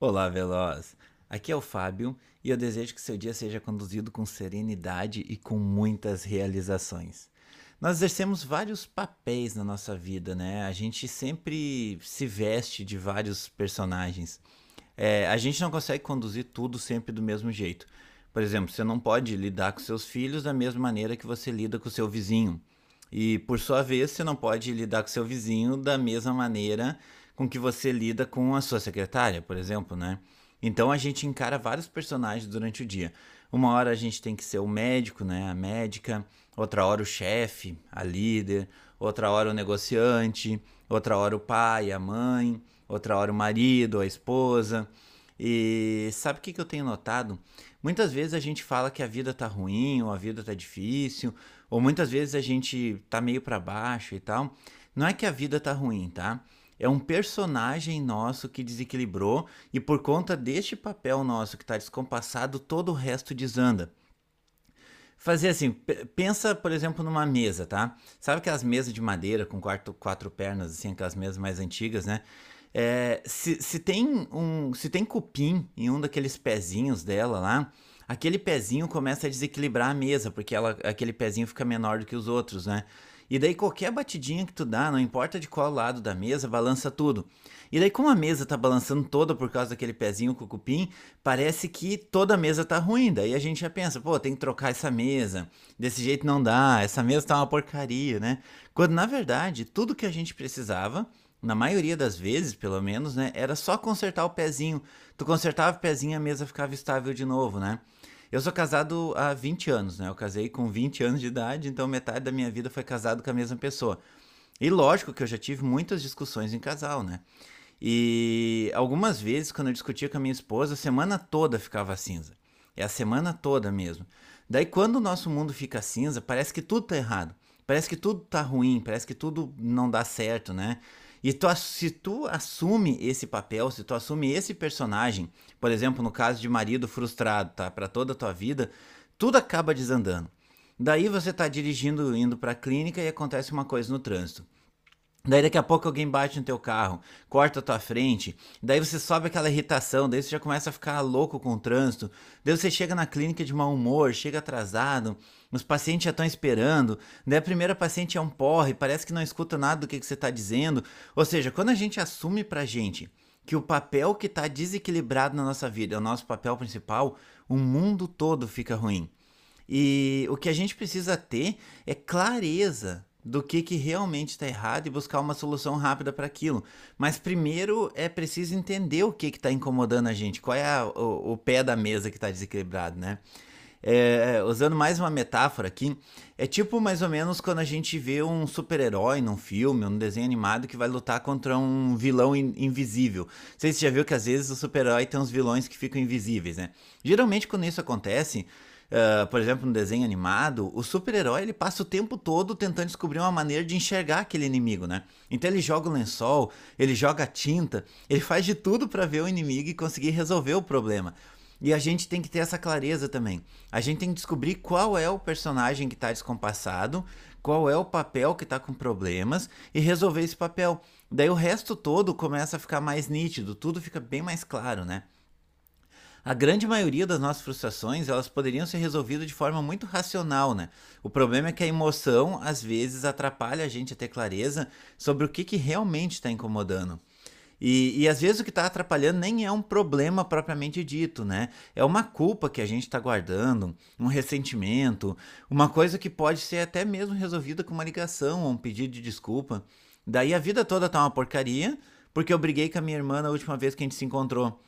Olá, Veloz! Aqui é o Fábio e eu desejo que seu dia seja conduzido com serenidade e com muitas realizações. Nós exercemos vários papéis na nossa vida, né? A gente sempre se veste de vários personagens. É, a gente não consegue conduzir tudo sempre do mesmo jeito. Por exemplo, você não pode lidar com seus filhos da mesma maneira que você lida com seu vizinho. E, por sua vez, você não pode lidar com seu vizinho da mesma maneira com que você lida com a sua secretária, por exemplo, né? Então a gente encara vários personagens durante o dia. Uma hora a gente tem que ser o médico, né? A médica, outra hora o chefe, a líder, outra hora o negociante, outra hora o pai, a mãe, outra hora o marido, a esposa. E sabe o que, que eu tenho notado? Muitas vezes a gente fala que a vida tá ruim, ou a vida tá difícil, ou muitas vezes a gente tá meio para baixo e tal. Não é que a vida tá ruim, tá? É um personagem nosso que desequilibrou e por conta deste papel nosso que está descompassado, todo o resto desanda. Fazer assim, pensa, por exemplo, numa mesa, tá? Sabe aquelas mesas de madeira com quatro, quatro pernas, assim, aquelas mesas mais antigas, né? É, se, se, tem um, se tem cupim em um daqueles pezinhos dela lá, aquele pezinho começa a desequilibrar a mesa, porque ela, aquele pezinho fica menor do que os outros, né? E daí qualquer batidinha que tu dá, não importa de qual lado da mesa, balança tudo. E daí como a mesa tá balançando toda por causa daquele pezinho com o cupim, parece que toda a mesa tá ruim. Daí a gente já pensa, pô, tem que trocar essa mesa. Desse jeito não dá, essa mesa tá uma porcaria, né? Quando na verdade, tudo que a gente precisava na maioria das vezes, pelo menos, né, era só consertar o pezinho. Tu consertava o pezinho, a mesa ficava estável de novo, né? Eu sou casado há 20 anos, né? Eu casei com 20 anos de idade, então metade da minha vida foi casado com a mesma pessoa. E lógico que eu já tive muitas discussões em casal, né? E algumas vezes, quando eu discutia com a minha esposa, a semana toda ficava cinza. É a semana toda mesmo. Daí, quando o nosso mundo fica cinza, parece que tudo tá errado. Parece que tudo tá ruim, parece que tudo não dá certo, né? E tu, se tu assume esse papel, se tu assume esse personagem, por exemplo, no caso de marido frustrado, tá? Para toda a tua vida, tudo acaba desandando. Daí você tá dirigindo, indo para a clínica e acontece uma coisa no trânsito. Daí daqui a pouco alguém bate no teu carro, corta a tua frente, daí você sobe aquela irritação, daí você já começa a ficar louco com o trânsito, daí você chega na clínica de mau humor, chega atrasado, os pacientes já estão esperando, daí a primeira paciente é um porre, parece que não escuta nada do que, que você está dizendo. Ou seja, quando a gente assume pra gente que o papel que está desequilibrado na nossa vida é o nosso papel principal, o mundo todo fica ruim. E o que a gente precisa ter é clareza do que, que realmente está errado e buscar uma solução rápida para aquilo. Mas primeiro é preciso entender o que está incomodando a gente, qual é a, o, o, pé da mesa que está desequilibrado, né? É, usando mais uma metáfora aqui, é tipo mais ou menos quando a gente vê um super-herói num filme, num desenho animado que vai lutar contra um vilão in invisível. Se já viu que às vezes o super-herói tem uns vilões que ficam invisíveis, né? Geralmente quando isso acontece, Uh, por exemplo, no desenho animado, o super-herói ele passa o tempo todo tentando descobrir uma maneira de enxergar aquele inimigo, né? Então ele joga o lençol, ele joga tinta, ele faz de tudo para ver o inimigo e conseguir resolver o problema. E a gente tem que ter essa clareza também. A gente tem que descobrir qual é o personagem que está descompassado, qual é o papel que está com problemas e resolver esse papel. Daí o resto todo começa a ficar mais nítido, tudo fica bem mais claro, né? A grande maioria das nossas frustrações elas poderiam ser resolvidas de forma muito racional, né? O problema é que a emoção às vezes atrapalha a gente a ter clareza sobre o que, que realmente está incomodando. E, e, às vezes o que está atrapalhando nem é um problema propriamente dito, né? É uma culpa que a gente está guardando, um ressentimento, uma coisa que pode ser até mesmo resolvida com uma ligação ou um pedido de desculpa. Daí a vida toda tá uma porcaria, porque eu briguei com a minha irmã na última vez que a gente se encontrou.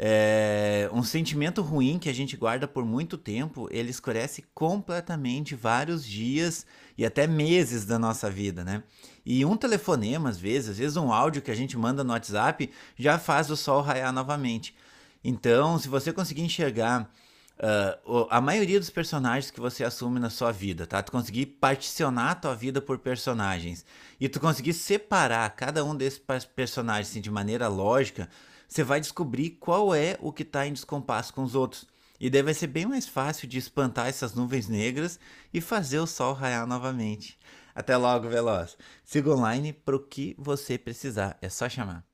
É, um sentimento ruim que a gente guarda por muito tempo, ele escurece completamente vários dias e até meses da nossa vida, né? E um telefonema, às vezes, às vezes um áudio que a gente manda no WhatsApp, já faz o sol raiar novamente. Então, se você conseguir enxergar uh, a maioria dos personagens que você assume na sua vida, tá? Tu conseguir particionar a tua vida por personagens e tu conseguir separar cada um desses personagens assim, de maneira lógica, você vai descobrir qual é o que está em descompasso com os outros. E daí vai ser bem mais fácil de espantar essas nuvens negras e fazer o sol raiar novamente. Até logo, Veloz. Siga online para o que você precisar. É só chamar.